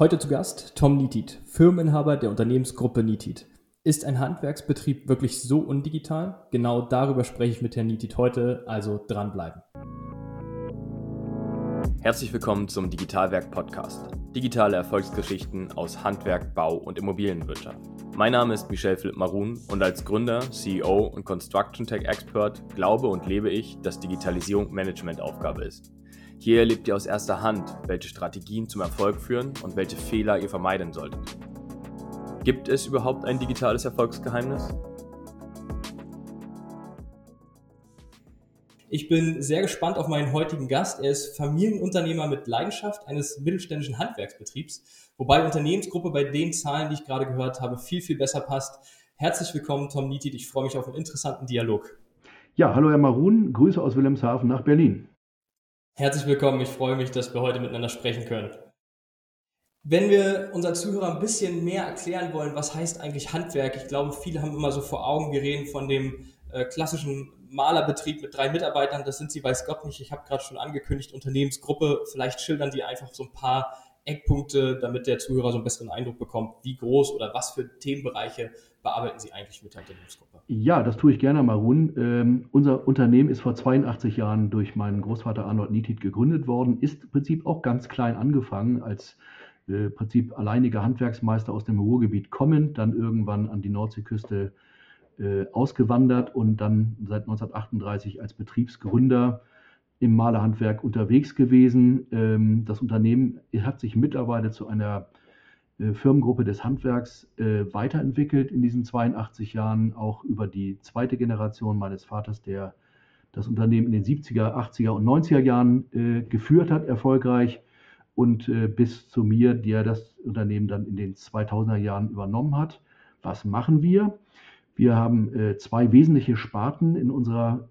Heute zu Gast Tom Nitit, Firmeninhaber der Unternehmensgruppe Nitit. Ist ein Handwerksbetrieb wirklich so undigital? Genau darüber spreche ich mit Herrn Nitit heute, also dranbleiben. Herzlich willkommen zum Digitalwerk Podcast. Digitale Erfolgsgeschichten aus Handwerk, Bau und Immobilienwirtschaft. Mein Name ist Michel Philipp Marun und als Gründer, CEO und Construction Tech Expert glaube und lebe ich, dass Digitalisierung Managementaufgabe ist. Hier erlebt ihr aus erster Hand, welche Strategien zum Erfolg führen und welche Fehler ihr vermeiden solltet. Gibt es überhaupt ein digitales Erfolgsgeheimnis? Ich bin sehr gespannt auf meinen heutigen Gast. Er ist Familienunternehmer mit Leidenschaft eines mittelständischen Handwerksbetriebs, wobei Unternehmensgruppe bei den Zahlen, die ich gerade gehört habe, viel, viel besser passt. Herzlich willkommen, Tom Nitit. Ich freue mich auf einen interessanten Dialog. Ja, hallo Herr Marun, Grüße aus Wilhelmshaven nach Berlin. Herzlich willkommen. Ich freue mich, dass wir heute miteinander sprechen können. Wenn wir unseren Zuhörern ein bisschen mehr erklären wollen, was heißt eigentlich Handwerk? Ich glaube, viele haben immer so vor Augen, wir reden von dem äh, klassischen Malerbetrieb mit drei Mitarbeitern. Das sind sie, weiß Gott nicht. Ich habe gerade schon angekündigt, Unternehmensgruppe. Vielleicht schildern die einfach so ein paar Eckpunkte, damit der Zuhörer so einen besseren Eindruck bekommt, wie groß oder was für Themenbereiche bearbeiten Sie eigentlich mit der Unternehmensgruppe? Ja, das tue ich gerne, Marun. Ähm, unser Unternehmen ist vor 82 Jahren durch meinen Großvater Arnold Nietit gegründet worden, ist im Prinzip auch ganz klein angefangen als äh, Prinzip alleiniger Handwerksmeister aus dem Ruhrgebiet kommend, dann irgendwann an die Nordseeküste äh, ausgewandert und dann seit 1938 als Betriebsgründer im Malerhandwerk unterwegs gewesen. Ähm, das Unternehmen hat sich mittlerweile zu einer Firmengruppe des Handwerks äh, weiterentwickelt in diesen 82 Jahren, auch über die zweite Generation meines Vaters, der das Unternehmen in den 70er, 80er und 90er Jahren äh, geführt hat, erfolgreich und bis zu mir, der das Unternehmen dann in den 2000er Jahren übernommen hat. Was machen wir? Wir haben zwei wesentliche Sparten in unserer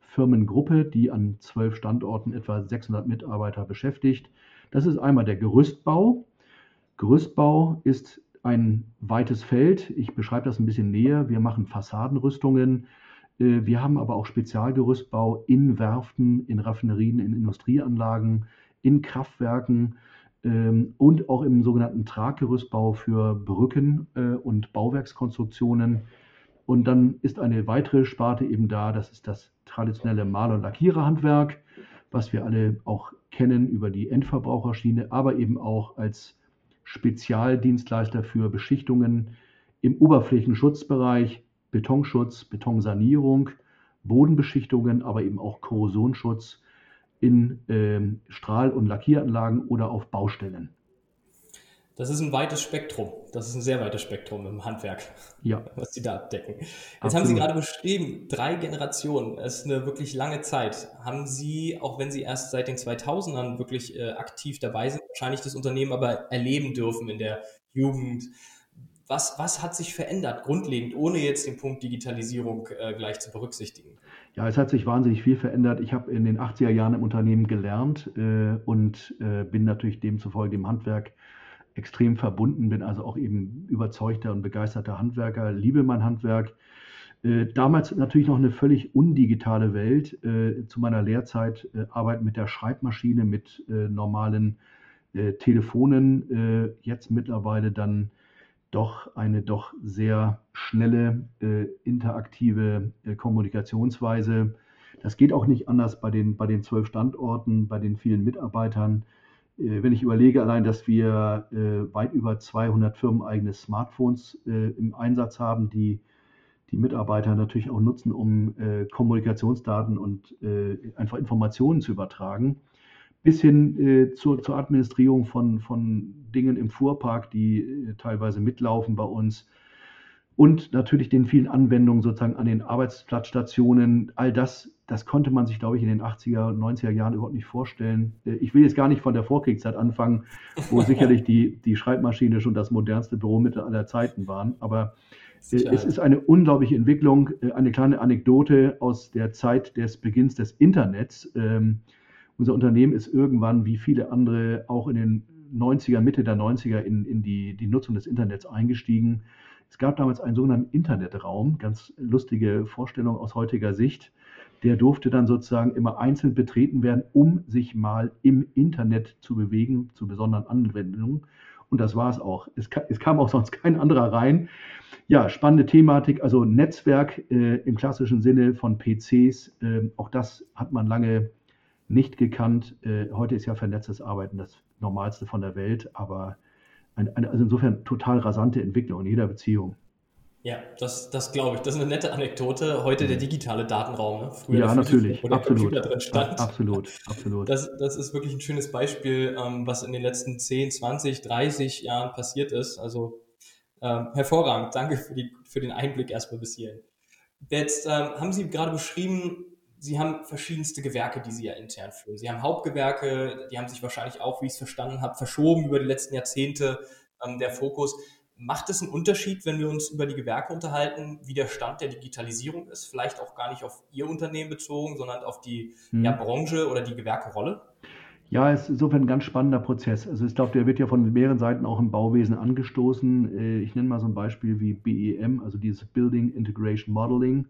Firmengruppe, die an zwölf Standorten etwa 600 Mitarbeiter beschäftigt. Das ist einmal der Gerüstbau. Gerüstbau ist ein weites Feld. Ich beschreibe das ein bisschen näher. Wir machen Fassadenrüstungen. Äh, wir haben aber auch Spezialgerüstbau in Werften, in Raffinerien, in Industrieanlagen, in Kraftwerken ähm, und auch im sogenannten Traggerüstbau für Brücken äh, und Bauwerkskonstruktionen. Und dann ist eine weitere Sparte eben da, das ist das traditionelle Maler- und Lackiererhandwerk, was wir alle auch kennen über die Endverbraucherschiene, aber eben auch als Spezialdienstleister für Beschichtungen im Oberflächenschutzbereich, Betonschutz, Betonsanierung, Bodenbeschichtungen, aber eben auch Korrosionsschutz in äh, Strahl- und Lackieranlagen oder auf Baustellen. Das ist ein weites Spektrum. Das ist ein sehr weites Spektrum im Handwerk, ja. was Sie da abdecken. Jetzt Absolut. haben Sie gerade beschrieben, drei Generationen. Das ist eine wirklich lange Zeit. Haben Sie, auch wenn Sie erst seit den 2000ern wirklich äh, aktiv dabei sind, wahrscheinlich das Unternehmen aber erleben dürfen in der Jugend. Was, was hat sich verändert, grundlegend, ohne jetzt den Punkt Digitalisierung äh, gleich zu berücksichtigen? Ja, es hat sich wahnsinnig viel verändert. Ich habe in den 80er Jahren im Unternehmen gelernt äh, und äh, bin natürlich demzufolge dem Handwerk extrem verbunden bin, also auch eben überzeugter und begeisterter Handwerker, liebe mein Handwerk. Äh, damals natürlich noch eine völlig undigitale Welt. Äh, zu meiner Lehrzeit äh, arbeiten mit der Schreibmaschine, mit normalen Telefonen. Jetzt mittlerweile dann doch eine doch sehr schnelle, interaktive Kommunikationsweise. Das geht auch nicht anders bei den, bei den zwölf Standorten, bei den vielen Mitarbeitern. Äh, wenn ich überlege allein, dass wir äh, weit über 200 firmeneigene Smartphones äh, im Einsatz haben, die die Mitarbeiter natürlich auch nutzen, um Kommunikationsdaten und einfach Informationen zu übertragen, bis hin zur, zur Administrierung von, von Dingen im Fuhrpark, die teilweise mitlaufen bei uns und natürlich den vielen Anwendungen sozusagen an den Arbeitsplatzstationen. All das, das konnte man sich, glaube ich, in den 80er und 90er Jahren überhaupt nicht vorstellen. Äh, ich will jetzt gar nicht von der Vorkriegszeit anfangen, wo sicherlich die, die Schreibmaschine schon das modernste Büromittel aller Zeiten waren. Aber äh, es ist eine unglaubliche Entwicklung. Äh, eine kleine Anekdote aus der Zeit des Beginns des Internets. Ähm, unser Unternehmen ist irgendwann, wie viele andere, auch in den 90er, Mitte der 90er in, in die, die Nutzung des Internets eingestiegen es gab damals einen sogenannten Internetraum, ganz lustige Vorstellung aus heutiger Sicht. Der durfte dann sozusagen immer einzeln betreten werden, um sich mal im Internet zu bewegen, zu besonderen Anwendungen. Und das war es auch. Es, kam auch sonst kein anderer rein. Ja, spannende Thematik, also Netzwerk äh, im klassischen Sinne von PCs. Äh, auch das hat man lange nicht gekannt. Äh, heute ist ja vernetztes Arbeiten das Normalste von der Welt, aber eine, eine, also insofern total rasante Entwicklung in jeder Beziehung. Ja, das, das glaube ich. Das ist eine nette Anekdote. Heute der mhm. digitale Datenraum. Ne? Früher ja, natürlich. Wo der absolut. Computer drin stand. Absolut, absolut. Das, das ist wirklich ein schönes Beispiel, ähm, was in den letzten 10, 20, 30 Jahren passiert ist. Also ähm, hervorragend. Danke für, die, für den Einblick erstmal bis hierhin. Jetzt ähm, haben Sie gerade beschrieben, Sie haben verschiedenste Gewerke, die Sie ja intern führen. Sie haben Hauptgewerke, die haben sich wahrscheinlich auch, wie ich es verstanden habe, verschoben über die letzten Jahrzehnte, ähm, der Fokus. Macht es einen Unterschied, wenn wir uns über die Gewerke unterhalten, wie der Stand der Digitalisierung ist? Vielleicht auch gar nicht auf Ihr Unternehmen bezogen, sondern auf die hm. ja, Branche oder die Gewerkerolle? Ja, es ist insofern ein ganz spannender Prozess. Also ich glaube, der wird ja von mehreren Seiten auch im Bauwesen angestoßen. Äh, ich nenne mal so ein Beispiel wie BEM, also dieses Building Integration Modeling.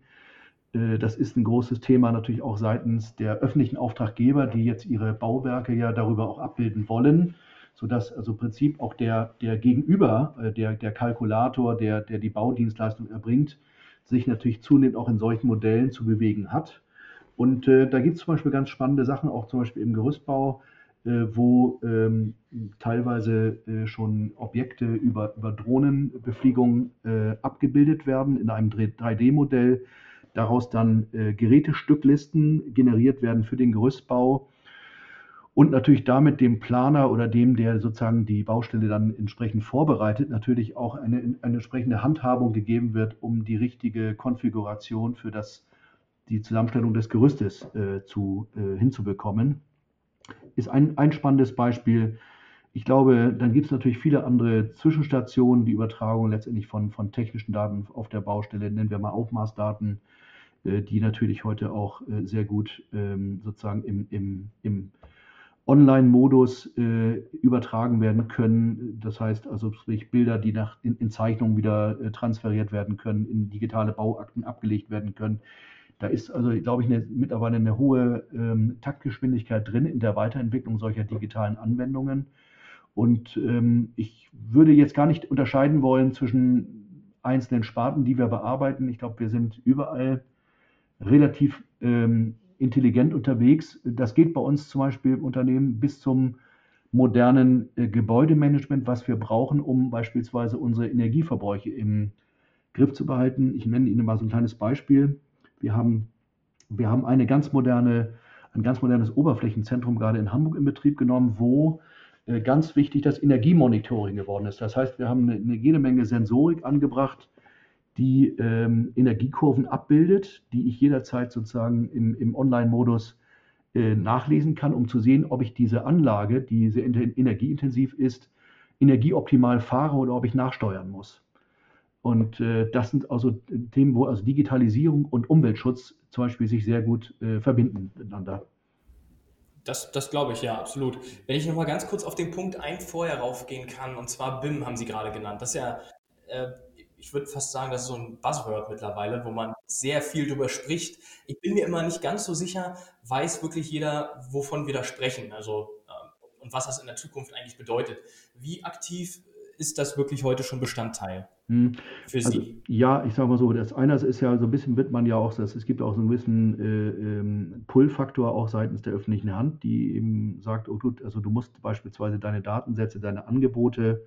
Äh, das ist ein großes Thema natürlich auch seitens der öffentlichen Auftraggeber, die jetzt ihre Bauwerke ja darüber auch abbilden wollen sodass also im Prinzip auch der, der Gegenüber, äh, der, der Kalkulator, der, der die Baudienstleistung erbringt, sich natürlich zunehmend auch in solchen Modellen zu bewegen hat. Und äh, da gibt es zum Beispiel ganz spannende Sachen, auch zum Beispiel im Gerüstbau, äh, wo ähm, teilweise äh, schon Objekte über, über Drohnenbefliegung äh, abgebildet werden in einem 3D-Modell, daraus dann äh, Gerätestücklisten generiert werden für den Gerüstbau und natürlich damit dem Planer oder dem, der sozusagen die Baustelle dann entsprechend vorbereitet, natürlich auch eine, eine entsprechende Handhabung gegeben wird, um die richtige Konfiguration für das, die Zusammenstellung des Gerüstes äh, zu, äh, hinzubekommen. Ist ein, ein spannendes Beispiel. Ich glaube, dann gibt es natürlich viele andere Zwischenstationen, die Übertragung letztendlich von, von technischen Daten auf der Baustelle, nennen wir mal Aufmaßdaten, äh, die natürlich heute auch äh, sehr gut ähm, sozusagen im, im, im Online-Modus äh, übertragen werden können. Das heißt also sprich Bilder, die nach, in, in Zeichnungen wieder äh, transferiert werden können, in digitale Bauakten abgelegt werden können. Da ist also, glaube ich, eine, mittlerweile eine hohe ähm, Taktgeschwindigkeit drin in der Weiterentwicklung solcher digitalen Anwendungen. Und ähm, ich würde jetzt gar nicht unterscheiden wollen zwischen einzelnen Sparten, die wir bearbeiten. Ich glaube, wir sind überall relativ ähm, intelligent unterwegs. Das geht bei uns zum Beispiel im Unternehmen bis zum modernen äh, Gebäudemanagement, was wir brauchen, um beispielsweise unsere Energieverbräuche im Griff zu behalten. Ich nenne Ihnen mal so ein kleines Beispiel. Wir haben, wir haben eine ganz moderne, ein ganz modernes Oberflächenzentrum gerade in Hamburg in Betrieb genommen, wo äh, ganz wichtig das Energiemonitoring geworden ist. Das heißt, wir haben eine, eine jede Menge Sensorik angebracht, die ähm, Energiekurven abbildet, die ich jederzeit sozusagen im, im Online-Modus äh, nachlesen kann, um zu sehen, ob ich diese Anlage, die sehr energieintensiv ist, energieoptimal fahre oder ob ich nachsteuern muss. Und äh, das sind also Themen, wo also Digitalisierung und Umweltschutz zum Beispiel sich sehr gut äh, verbinden miteinander. Das, das glaube ich, ja, absolut. Wenn ich nochmal ganz kurz auf den Punkt ein vorher raufgehen kann, und zwar BIM haben Sie gerade genannt. Das ist ja äh, ich würde fast sagen, das ist so ein Buzzword mittlerweile, wo man sehr viel drüber spricht. Ich bin mir immer nicht ganz so sicher, weiß wirklich jeder, wovon wir da sprechen, also ähm, und was das in der Zukunft eigentlich bedeutet. Wie aktiv ist das wirklich heute schon Bestandteil hm. für also, Sie? Ja, ich sage mal so, das eine ist ja so ein bisschen, wird man ja auch, es gibt auch so einen gewissen äh, ähm, Pull-Faktor auch seitens der öffentlichen Hand, die eben sagt, oh, du, also du musst beispielsweise deine Datensätze, deine Angebote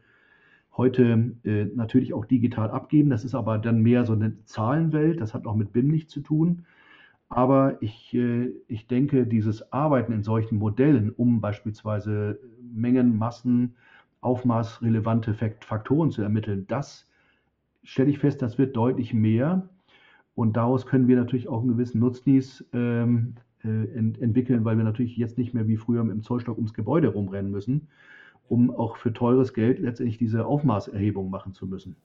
heute äh, natürlich auch digital abgeben. Das ist aber dann mehr so eine Zahlenwelt. Das hat auch mit BIM nichts zu tun. Aber ich, äh, ich denke, dieses Arbeiten in solchen Modellen, um beispielsweise Mengen, Massen, aufmaßrelevante Faktoren zu ermitteln, das stelle ich fest, das wird deutlich mehr. Und daraus können wir natürlich auch einen gewissen Nutznieß ähm, äh, ent entwickeln, weil wir natürlich jetzt nicht mehr wie früher im Zollstock ums Gebäude rumrennen müssen, um auch für teures Geld letztendlich diese Aufmaßerhebung machen zu müssen.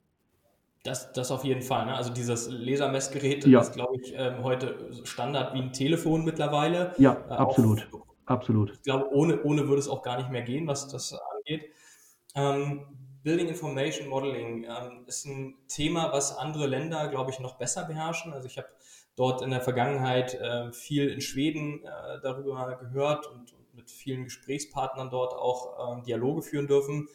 Das, das auf jeden Fall. Ne? Also dieses Lasermessgerät ja. ist, glaube ich, ähm, heute Standard wie ein Telefon mittlerweile. Ja, äh, absolut. Auf, absolut. Ich glaube, ohne, ohne würde es auch gar nicht mehr gehen, was das angeht. Ähm, Building Information Modeling ähm, ist ein Thema, was andere Länder, glaube ich, noch besser beherrschen. Also ich habe dort in der Vergangenheit äh, viel in Schweden äh, darüber gehört und, mit vielen Gesprächspartnern dort auch äh, Dialoge führen dürfen.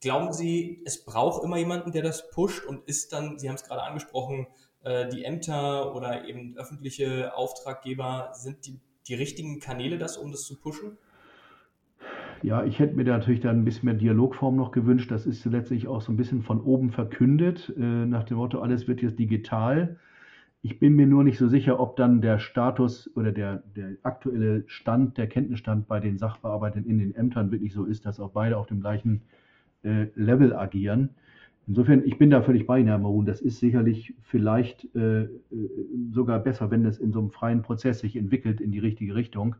Glauben Sie, es braucht immer jemanden, der das pusht und ist dann, Sie haben es gerade angesprochen, äh, die Ämter oder eben öffentliche Auftraggeber, sind die, die richtigen Kanäle das, um das zu pushen? Ja, ich hätte mir da natürlich dann ein bisschen mehr Dialogform noch gewünscht. Das ist letztlich auch so ein bisschen von oben verkündet, äh, nach dem Motto, alles wird jetzt digital. Ich bin mir nur nicht so sicher, ob dann der Status oder der, der aktuelle Stand, der Kenntnisstand bei den Sachbearbeitern in den Ämtern wirklich so ist, dass auch beide auf dem gleichen äh, Level agieren. Insofern, ich bin da völlig bei Ihnen, Herr Marun. Das ist sicherlich vielleicht äh, äh, sogar besser, wenn es in so einem freien Prozess sich entwickelt in die richtige Richtung.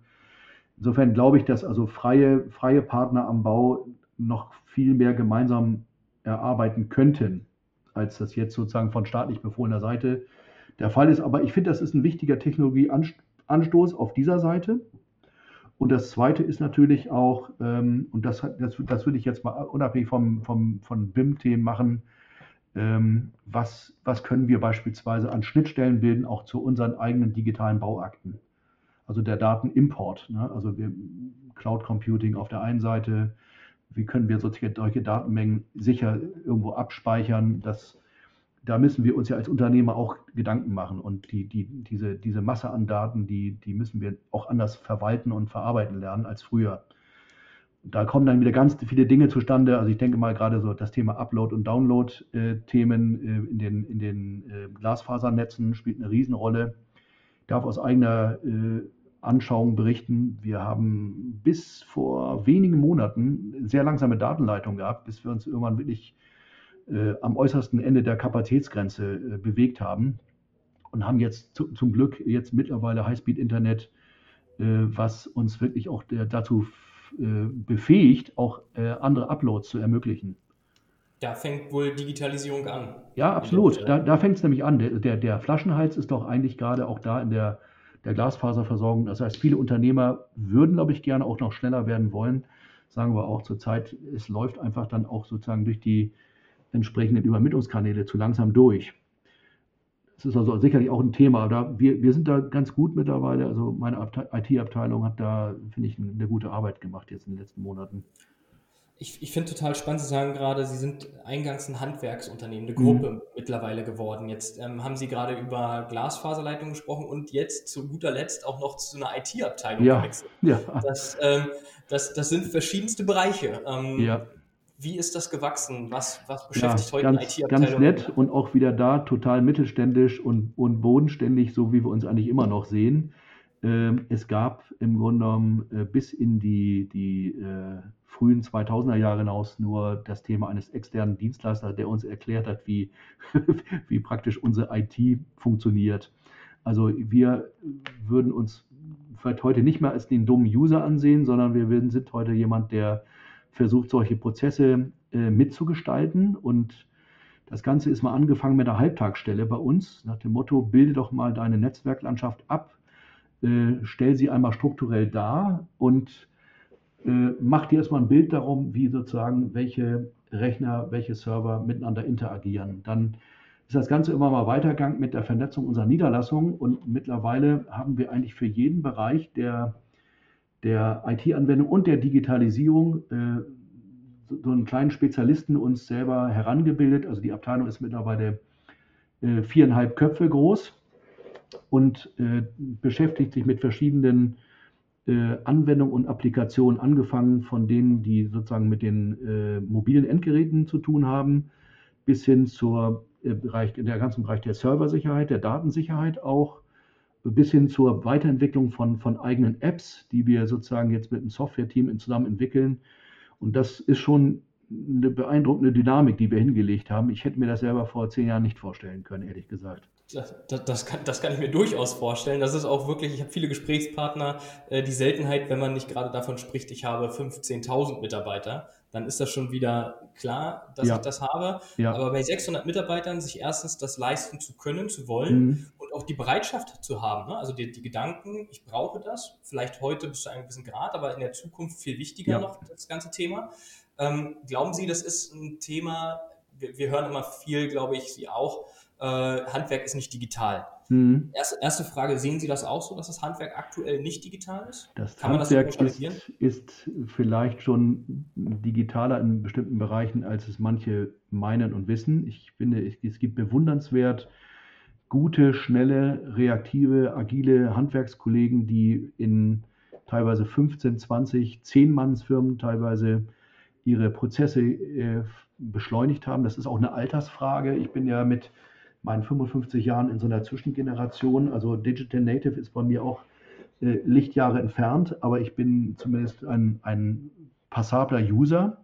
Insofern glaube ich, dass also freie, freie Partner am Bau noch viel mehr gemeinsam erarbeiten könnten, als das jetzt sozusagen von staatlich befohlener Seite der Fall ist. Aber ich finde, das ist ein wichtiger Technologieanstoß auf dieser Seite. Und das Zweite ist natürlich auch, ähm, und das, das, das würde ich jetzt mal unabhängig vom, vom, von BIM-Themen machen, ähm, was, was können wir beispielsweise an Schnittstellen bilden, auch zu unseren eigenen digitalen Bauakten. Also der Datenimport, ne? also wir, Cloud Computing auf der einen Seite, wie können wir solche, solche Datenmengen sicher irgendwo abspeichern, dass da müssen wir uns ja als Unternehmer auch Gedanken machen. Und die, die, diese, diese Masse an Daten, die, die müssen wir auch anders verwalten und verarbeiten lernen als früher. Da kommen dann wieder ganz viele Dinge zustande. Also ich denke mal gerade so das Thema Upload- und Download-Themen äh, in den, in den äh, Glasfasernetzen spielt eine Riesenrolle. Ich darf aus eigener äh, Anschauung berichten, wir haben bis vor wenigen Monaten sehr langsame Datenleitung gehabt, bis wir uns irgendwann wirklich am äußersten Ende der Kapazitätsgrenze äh, bewegt haben und haben jetzt zu, zum Glück jetzt mittlerweile Highspeed-Internet, äh, was uns wirklich auch der, dazu äh, befähigt, auch äh, andere Uploads zu ermöglichen. Da fängt wohl Digitalisierung an. Ja, absolut. Da, da fängt es nämlich an. Der, der, der, Flaschenhals ist doch eigentlich gerade auch da in der, der Glasfaserversorgung. Das heißt, viele Unternehmer würden, glaube ich, gerne auch noch schneller werden wollen. Sagen wir auch zurzeit, es läuft einfach dann auch sozusagen durch die entsprechenden Übermittlungskanäle zu langsam durch. Das ist also sicherlich auch ein Thema. Da, wir, wir sind da ganz gut mittlerweile. Also meine IT-Abteilung hat da, finde ich, eine gute Arbeit gemacht jetzt in den letzten Monaten. Ich, ich finde total spannend, Sie sagen gerade, Sie sind eingangs ein Handwerksunternehmen, eine Gruppe mhm. mittlerweile geworden. Jetzt ähm, haben Sie gerade über Glasfaserleitungen gesprochen und jetzt zu guter Letzt auch noch zu einer IT-Abteilung ja. gewechselt. Ja. Das, ähm, das, das sind verschiedenste Bereiche. Ähm, ja. Wie ist das gewachsen? Was, was beschäftigt ja, heute ganz, die IT-Abteilung? Ganz nett und auch wieder da total mittelständisch und, und bodenständig, so wie wir uns eigentlich immer noch sehen. Ähm, es gab im Grunde genommen äh, bis in die, die äh, frühen 2000er Jahre hinaus nur das Thema eines externen Dienstleisters, der uns erklärt hat, wie, wie praktisch unsere IT funktioniert. Also wir würden uns vielleicht heute nicht mehr als den dummen User ansehen, sondern wir sind heute jemand, der versucht, solche Prozesse äh, mitzugestalten. Und das Ganze ist mal angefangen mit der Halbtagsstelle bei uns, nach dem Motto, bilde doch mal deine Netzwerklandschaft ab, äh, stell sie einmal strukturell dar und äh, mach dir erstmal ein Bild darum, wie sozusagen welche Rechner, welche Server miteinander interagieren. Dann ist das Ganze immer mal weitergegangen mit der Vernetzung unserer Niederlassungen und mittlerweile haben wir eigentlich für jeden Bereich der der IT-Anwendung und der Digitalisierung äh, so, so, einen kleinen Spezialisten uns selber herangebildet. Also die Abteilung ist mittlerweile äh, viereinhalb Köpfe groß und äh, beschäftigt sich mit verschiedenen Anwendungen und Applikationen, angefangen von denen, die sozusagen mit den äh, mobilen Endgeräten zu tun haben, bis hin zur äh, Bereich, der ganzen Bereich der Serversicherheit, der Datensicherheit auch bis hin zur Weiterentwicklung von, von eigenen Apps, die wir sozusagen jetzt mit einem Software-Team zusammen entwickeln. Und das ist schon eine beeindruckende Dynamik, die wir hingelegt haben. Ich hätte mir das selber vor zehn Jahren nicht vorstellen können, ehrlich gesagt. Das, das, das, kann, das kann ich mir durchaus vorstellen. Das ist auch wirklich, ich habe viele Gesprächspartner, äh, die Seltenheit, wenn man nicht gerade davon spricht, ich habe 15.000 Mitarbeiter, dann ist das schon wieder klar, dass ja. ich das habe. Ja. Aber bei 600 Mitarbeitern sich erstens das leisten zu können, zu wollen mhm auch die Bereitschaft zu haben, ne? also die, die, Gedanken, ich brauche das, vielleicht heute bis zu einem gewissen Grad, aber in der Zukunft viel wichtiger ja. noch das ganze Thema. Ähm, glauben Sie, das ist ein Thema, wir, wir, hören immer viel, glaube ich, Sie auch, äh, Handwerk ist nicht digital. Mhm. Erste, erste Frage, sehen Sie das auch so, dass das Handwerk aktuell nicht digital ist? Das Kann Handwerk das ist, ist, vielleicht schon digitaler in bestimmten Bereichen, als es manche meinen und wissen. Ich finde, es gibt bewundernswert gute, schnelle, reaktive, agile Handwerkskollegen, die in teilweise 15, 20, 10 Mannsfirmen teilweise ihre Prozesse äh, beschleunigt haben. Das ist auch eine Altersfrage. Ich bin ja mit meinen 55 Jahren in so einer Zwischengeneration, also Digital Native ist bei mir auch äh, Lichtjahre entfernt, aber ich bin zumindest ein, ein passabler User.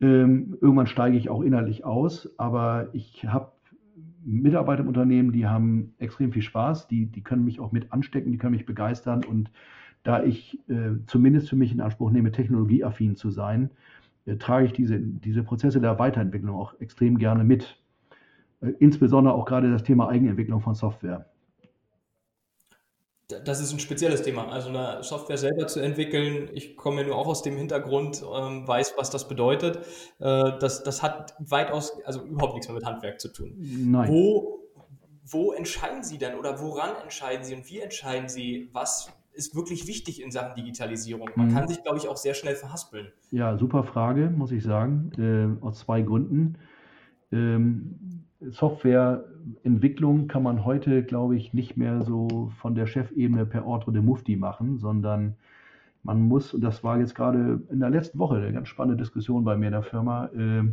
Ähm, irgendwann steige ich auch innerlich aus, aber ich habe Mitarbeiter im Unternehmen, die haben extrem viel Spaß, die, die können mich auch mit anstecken, die können mich begeistern und da ich äh, zumindest für mich in Anspruch nehme, technologieaffin zu sein, äh, trage ich diese, diese Prozesse der Weiterentwicklung auch extrem gerne mit. Äh, insbesondere auch gerade das Thema Eigenentwicklung von Software. Das ist ein spezielles Thema. Also eine Software selber zu entwickeln, ich komme ja nur auch aus dem Hintergrund, ähm, weiß, was das bedeutet. Äh, das, das hat weitaus, also überhaupt nichts mehr mit Handwerk zu tun. Nein. Wo, wo entscheiden Sie denn oder woran entscheiden Sie und wie entscheiden Sie, was ist wirklich wichtig in Sachen Digitalisierung? Man mhm. kann sich, glaube ich, auch sehr schnell verhaspeln. Ja, super Frage, muss ich sagen, äh, aus zwei Gründen. Ähm, Softwareentwicklung kann man heute, glaube ich, nicht mehr so von der Chefebene per Ordre de Mufti machen, sondern man muss, und das war jetzt gerade in der letzten Woche eine ganz spannende Diskussion bei mir in der Firma, äh,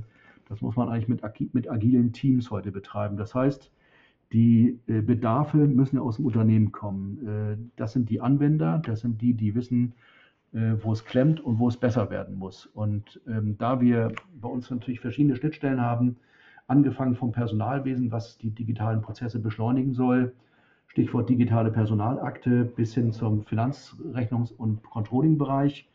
das muss man eigentlich mit, mit agilen Teams heute betreiben. Das heißt, die äh, Bedarfe müssen aus dem Unternehmen kommen. Äh, das sind die Anwender, das sind die, die wissen, äh, wo es klemmt und wo es besser werden muss. Und ähm, da wir bei uns natürlich verschiedene Schnittstellen haben, angefangen vom Personalwesen, was die digitalen Prozesse beschleunigen soll, Stichwort digitale Personalakte, bis hin zum Finanzrechnungs- und Controlling-Bereich,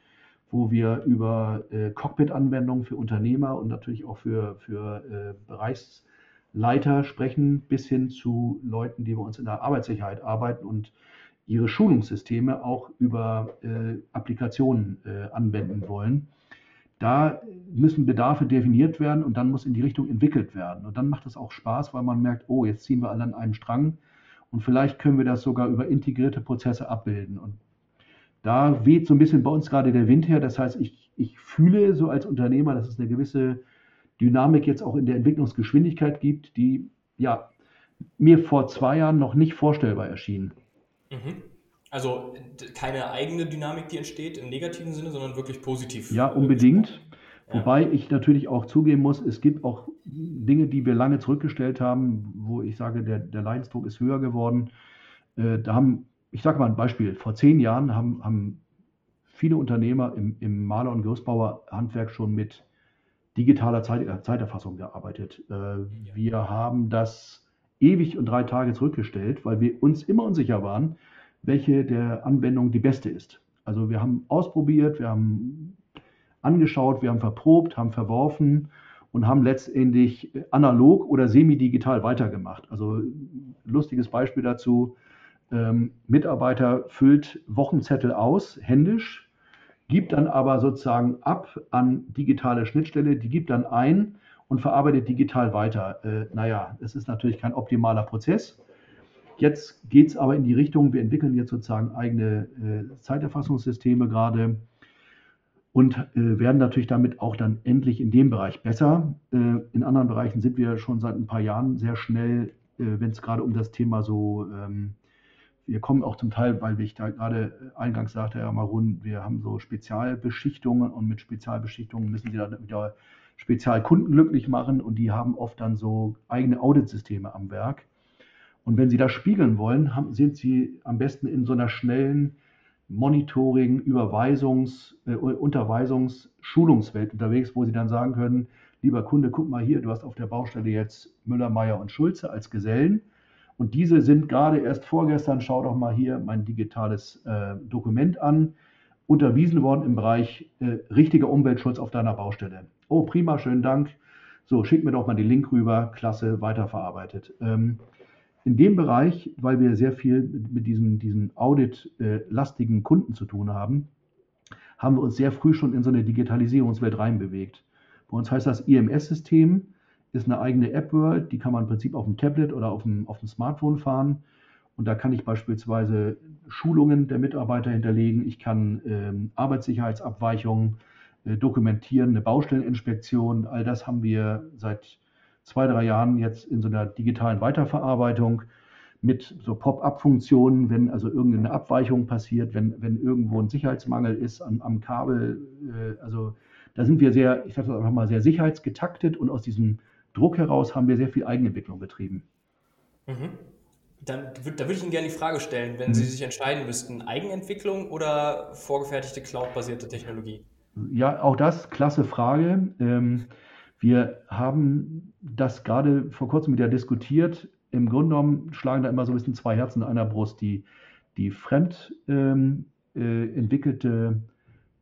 wo wir über Cockpit-Anwendungen für Unternehmer und natürlich auch für, für Bereichs- Leiter sprechen, bis hin zu Leuten, die bei uns in der Arbeitssicherheit arbeiten und ihre Schulungssysteme auch über äh, Applikationen äh, anwenden wollen. Da müssen Bedarfe definiert werden und dann muss in die Richtung entwickelt werden. Und dann macht es auch Spaß, weil man merkt, oh, jetzt ziehen wir alle an einem Strang und vielleicht können wir das sogar über integrierte Prozesse abbilden. Und da weht so ein bisschen bei uns gerade der Wind her. Das heißt, ich, ich fühle so als Unternehmer, dass es eine gewisse Dynamik jetzt auch in der Entwicklungsgeschwindigkeit gibt, die ja mir vor zwei Jahren noch nicht vorstellbar erschien. Mhm. Also keine eigene Dynamik, die entsteht im negativen Sinne, sondern wirklich positiv. Ja, unbedingt. Ja. Wobei ich natürlich auch zugeben muss, es gibt auch Dinge, die wir lange zurückgestellt haben, wo ich sage, der, der Leidensdruck ist höher geworden. Äh, da haben, ich sage mal ein Beispiel, vor zehn Jahren haben, haben viele Unternehmer im, im Maler- und Gerüstbauerhandwerk schon mit digitaler Zeit, äh, Zeiterfassung gearbeitet. Äh, wir haben das ewig und drei Tage zurückgestellt, weil wir uns immer unsicher waren, welche der Anwendungen die beste ist. Also wir haben ausprobiert, wir haben angeschaut, wir haben verprobt, haben verworfen und haben letztendlich analog oder semi-digital weitergemacht. Also lustiges Beispiel dazu, ähm, Mitarbeiter füllt Wochenzettel aus, händisch, gibt dann aber sozusagen ab an digitale Schnittstelle, die gibt dann ein und verarbeitet digital weiter. Äh, naja, es ist natürlich kein optimaler Prozess. Jetzt geht es aber in die Richtung, wir entwickeln jetzt sozusagen eigene äh, Zeiterfassungssysteme gerade und äh, werden natürlich damit auch dann endlich in dem Bereich besser. Äh, in anderen Bereichen sind wir schon seit ein paar Jahren sehr schnell, äh, wenn es gerade um das Thema so ähm, wir kommen auch zum Teil, weil ich da gerade eingangs sagte, Herr Marun, wir haben so Spezialbeschichtungen und mit Spezialbeschichtungen müssen Sie dann wieder Spezialkunden glücklich machen und die haben oft dann so eigene Auditsysteme am Werk. Und wenn Sie das spiegeln wollen, haben, sind Sie am besten in so einer schnellen Monitoring, Überweisungs-, äh, Unterweisungs-, Schulungswelt unterwegs, wo Sie dann sagen können, lieber Kunde, guck mal hier, du hast auf der Baustelle jetzt Müller, Meyer und Schulze als Gesellen und diese sind gerade erst vorgestern, schau doch mal hier mein digitales äh, Dokument an, unterwiesen worden im Bereich äh, richtiger Umweltschutz auf deiner Baustelle. Oh, prima, schönen Dank. So, schick mir doch mal den Link rüber, klasse, weiterverarbeitet. Ähm, in dem Bereich, weil wir sehr viel mit diesen, diesen audit-lastigen Kunden zu tun haben, haben wir uns sehr früh schon in so eine Digitalisierungswelt reinbewegt. Bei uns heißt das IMS-System ist eine eigene App-World, die kann man im Prinzip auf dem Tablet oder auf dem, auf dem Smartphone fahren. Und da kann ich beispielsweise Schulungen der Mitarbeiter hinterlegen. Ich kann ähm, Arbeitssicherheitsabweichungen äh, dokumentieren, eine Baustelleninspektion. All das haben wir seit zwei, drei Jahren jetzt in so einer digitalen Weiterverarbeitung mit so Pop-up-Funktionen, wenn also irgendeine Abweichung passiert, wenn, wenn irgendwo ein Sicherheitsmangel ist am, am Kabel. Äh, also da sind wir sehr, ich sage das einfach mal, sehr sicherheitsgetaktet und aus diesem Druck heraus haben wir sehr viel Eigenentwicklung betrieben. Mhm. Dann, da würde ich Ihnen gerne die Frage stellen, wenn mhm. Sie sich entscheiden müssten, Eigenentwicklung oder vorgefertigte Cloud-basierte Technologie? Ja, auch das, klasse Frage. Ähm, wir haben das gerade vor kurzem wieder diskutiert. Im Grunde genommen schlagen da immer so ein bisschen zwei Herzen in einer Brust. Die, die fremd ähm, äh, entwickelte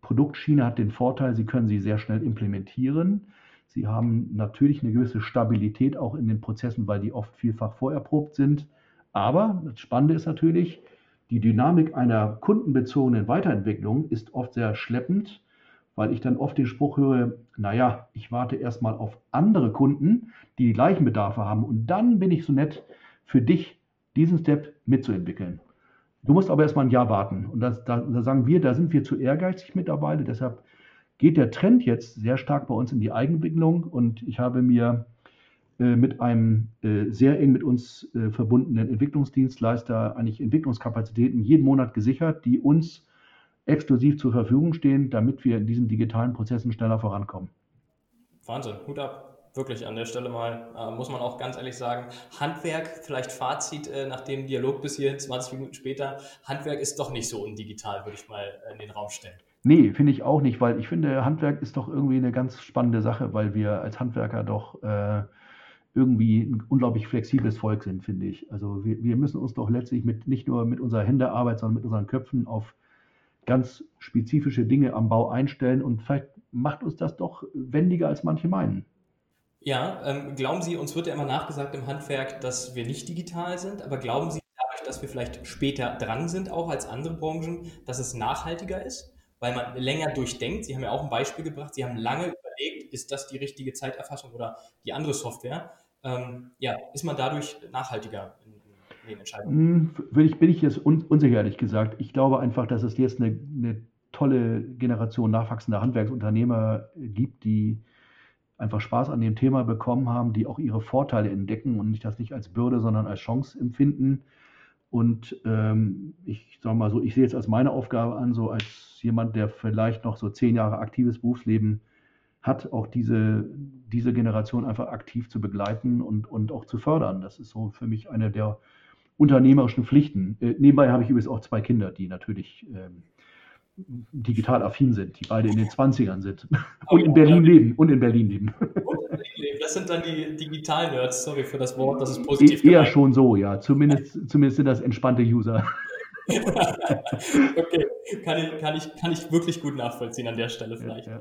Produktschiene hat den Vorteil, sie können sie sehr schnell implementieren. Sie haben natürlich eine gewisse Stabilität auch in den Prozessen, weil die oft vielfach vorerprobt sind. Aber das Spannende ist natürlich, die Dynamik einer kundenbezogenen Weiterentwicklung ist oft sehr schleppend, weil ich dann oft den Spruch höre, naja, ich warte erstmal auf andere Kunden, die die gleichen Bedarfe haben und dann bin ich so nett für dich, diesen Step mitzuentwickeln. Du musst aber erstmal ein Jahr warten. Und das, da, da sagen wir, da sind wir zu ehrgeizig mittlerweile. Deshalb geht der Trend jetzt sehr stark bei uns in die Eigenentwicklung und ich habe mir äh, mit einem äh, sehr eng mit uns äh, verbundenen Entwicklungsdienstleister eigentlich Entwicklungskapazitäten jeden Monat gesichert, die uns exklusiv zur Verfügung stehen, damit wir in diesen digitalen Prozessen schneller vorankommen. Wahnsinn, Hut ab. Wirklich an der Stelle mal, äh, muss man auch ganz ehrlich sagen, Handwerk, vielleicht Fazit äh, nach dem Dialog bis hierhin, 20 Minuten später, Handwerk ist doch nicht so undigital, würde ich mal in den Raum stellen. Nee, finde ich auch nicht, weil ich finde, Handwerk ist doch irgendwie eine ganz spannende Sache, weil wir als Handwerker doch äh, irgendwie ein unglaublich flexibles Volk sind, finde ich. Also wir, wir müssen uns doch letztlich mit nicht nur mit unserer Händearbeit, sondern mit unseren Köpfen auf ganz spezifische Dinge am Bau einstellen und vielleicht macht uns das doch wendiger, als manche meinen. Ja, ähm, glauben Sie, uns wird ja immer nachgesagt im Handwerk, dass wir nicht digital sind, aber glauben Sie dadurch, dass wir vielleicht später dran sind, auch als andere Branchen, dass es nachhaltiger ist, weil man länger durchdenkt? Sie haben ja auch ein Beispiel gebracht, Sie haben lange überlegt, ist das die richtige Zeiterfassung oder die andere Software? ähm, ja, ist man dadurch nachhaltiger in, Entscheidungen? Hm, ich, bin ich jetzt un, unsicher, ehrlich gesagt. Ich glaube einfach, dass es jetzt eine, eine tolle Generation nachwachsender Handwerksunternehmer gibt, die einfach Spaß an dem Thema bekommen haben, die auch ihre Vorteile entdecken und nicht das nicht als Bürde, sondern als Chance empfinden. Und ähm, ich sage mal so, ich sehe es als meine Aufgabe an, so als jemand, der vielleicht noch so zehn Jahre aktives Berufsleben hat, auch diese, diese Generation einfach aktiv zu begleiten und, und auch zu fördern. Das ist so für mich eine der unternehmerischen Pflichten. Äh, nebenbei habe ich übrigens auch zwei Kinder, die natürlich ähm, digital affin sind, die beide in den 20ern sind oh und in Berlin leben. Und in Berlin leben. Das sind dann die digitalen Nerds, sorry für das Wort, das ist positiv. E eher schon so, ja. Zumindest, zumindest sind das entspannte User. okay, kann ich, kann, ich, kann ich wirklich gut nachvollziehen an der Stelle vielleicht. Ja, ja.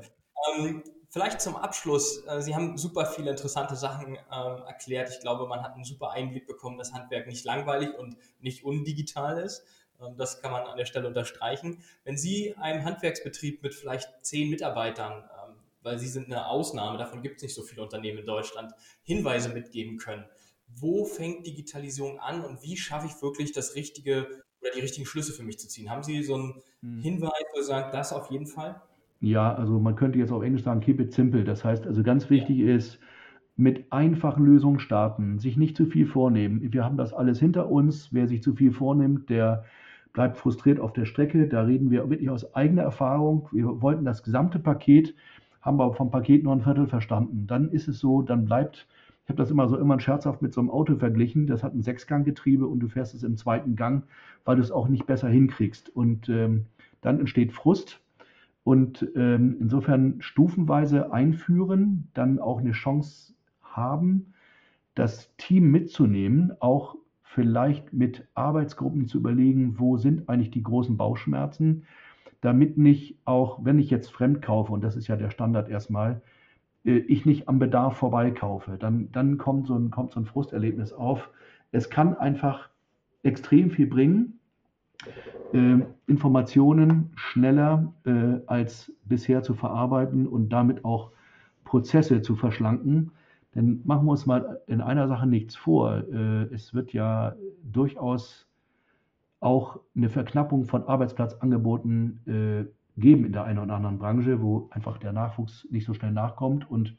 Ähm, vielleicht zum Abschluss. Äh, Sie haben super viele interessante Sachen ähm, erklärt. Ich glaube, man hat einen super Einblick bekommen, dass Handwerk nicht langweilig und nicht undigital ist. Ähm, das kann man an der Stelle unterstreichen. Wenn Sie einem Handwerksbetrieb mit vielleicht zehn Mitarbeitern, ähm, weil Sie sind eine Ausnahme, davon gibt es nicht so viele Unternehmen in Deutschland, Hinweise mitgeben können, wo fängt Digitalisierung an und wie schaffe ich wirklich das richtige oder die richtigen Schlüsse für mich zu ziehen? Haben Sie so einen hm. Hinweis, wo Sie sagen, das auf jeden Fall? Ja, also man könnte jetzt auf Englisch sagen, keep it simple. Das heißt also ganz wichtig ist, mit einfachen Lösungen starten, sich nicht zu viel vornehmen. Wir haben das alles hinter uns. Wer sich zu viel vornimmt, der bleibt frustriert auf der Strecke. Da reden wir wirklich aus eigener Erfahrung. Wir wollten das gesamte Paket, haben wir vom Paket nur ein Viertel verstanden. Dann ist es so, dann bleibt, ich habe das immer so immer scherzhaft mit so einem Auto verglichen, das hat ein Sechsganggetriebe und du fährst es im zweiten Gang, weil du es auch nicht besser hinkriegst. Und ähm, dann entsteht Frust und ähm, insofern stufenweise einführen, dann auch eine Chance haben, das Team mitzunehmen, auch vielleicht mit Arbeitsgruppen zu überlegen, wo sind eigentlich die großen Bauchschmerzen, damit nicht auch, wenn ich jetzt fremd kaufe, und das ist ja der Standard erstmal, äh, ich nicht am Bedarf vorbeikaufe. Dann, dann kommt, so ein, kommt so ein Frusterlebnis auf. Es kann einfach extrem viel bringen, Informationen schneller äh, als bisher zu verarbeiten und damit auch Prozesse zu verschlanken. Denn machen wir uns mal in einer Sache nichts vor. Äh, es wird ja durchaus auch eine Verknappung von Arbeitsplatzangeboten äh, geben in der einen oder anderen Branche, wo einfach der Nachwuchs nicht so schnell nachkommt. Und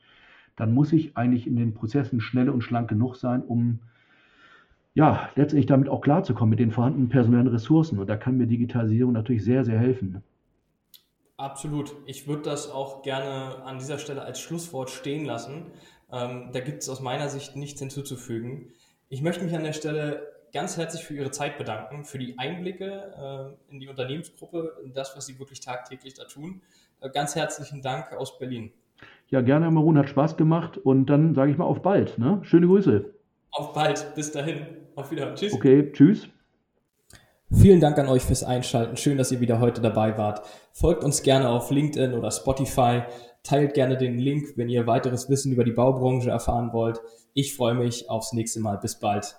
dann muss ich eigentlich in den Prozessen schnell und schlank genug sein, um ja, letztendlich damit auch klarzukommen mit den vorhandenen personellen Ressourcen. Und da kann mir Digitalisierung natürlich sehr, sehr helfen. Absolut. Ich würde das auch gerne an dieser Stelle als Schlusswort stehen lassen. Ähm, da gibt es aus meiner Sicht nichts hinzuzufügen. Ich möchte mich an der Stelle ganz herzlich für Ihre Zeit bedanken, für die Einblicke äh, in die Unternehmensgruppe, in das, was Sie wirklich tagtäglich da tun. Äh, ganz herzlichen Dank aus Berlin. Ja, gerne, Herr Marun, hat Spaß gemacht und dann sage ich mal auf bald. Ne? Schöne Grüße. Auf bald. Bis dahin. Auf Wiedersehen. Tschüss. Okay, tschüss. Vielen Dank an euch fürs Einschalten. Schön, dass ihr wieder heute dabei wart. Folgt uns gerne auf LinkedIn oder Spotify. Teilt gerne den Link, wenn ihr weiteres Wissen über die Baubranche erfahren wollt. Ich freue mich aufs nächste Mal. Bis bald.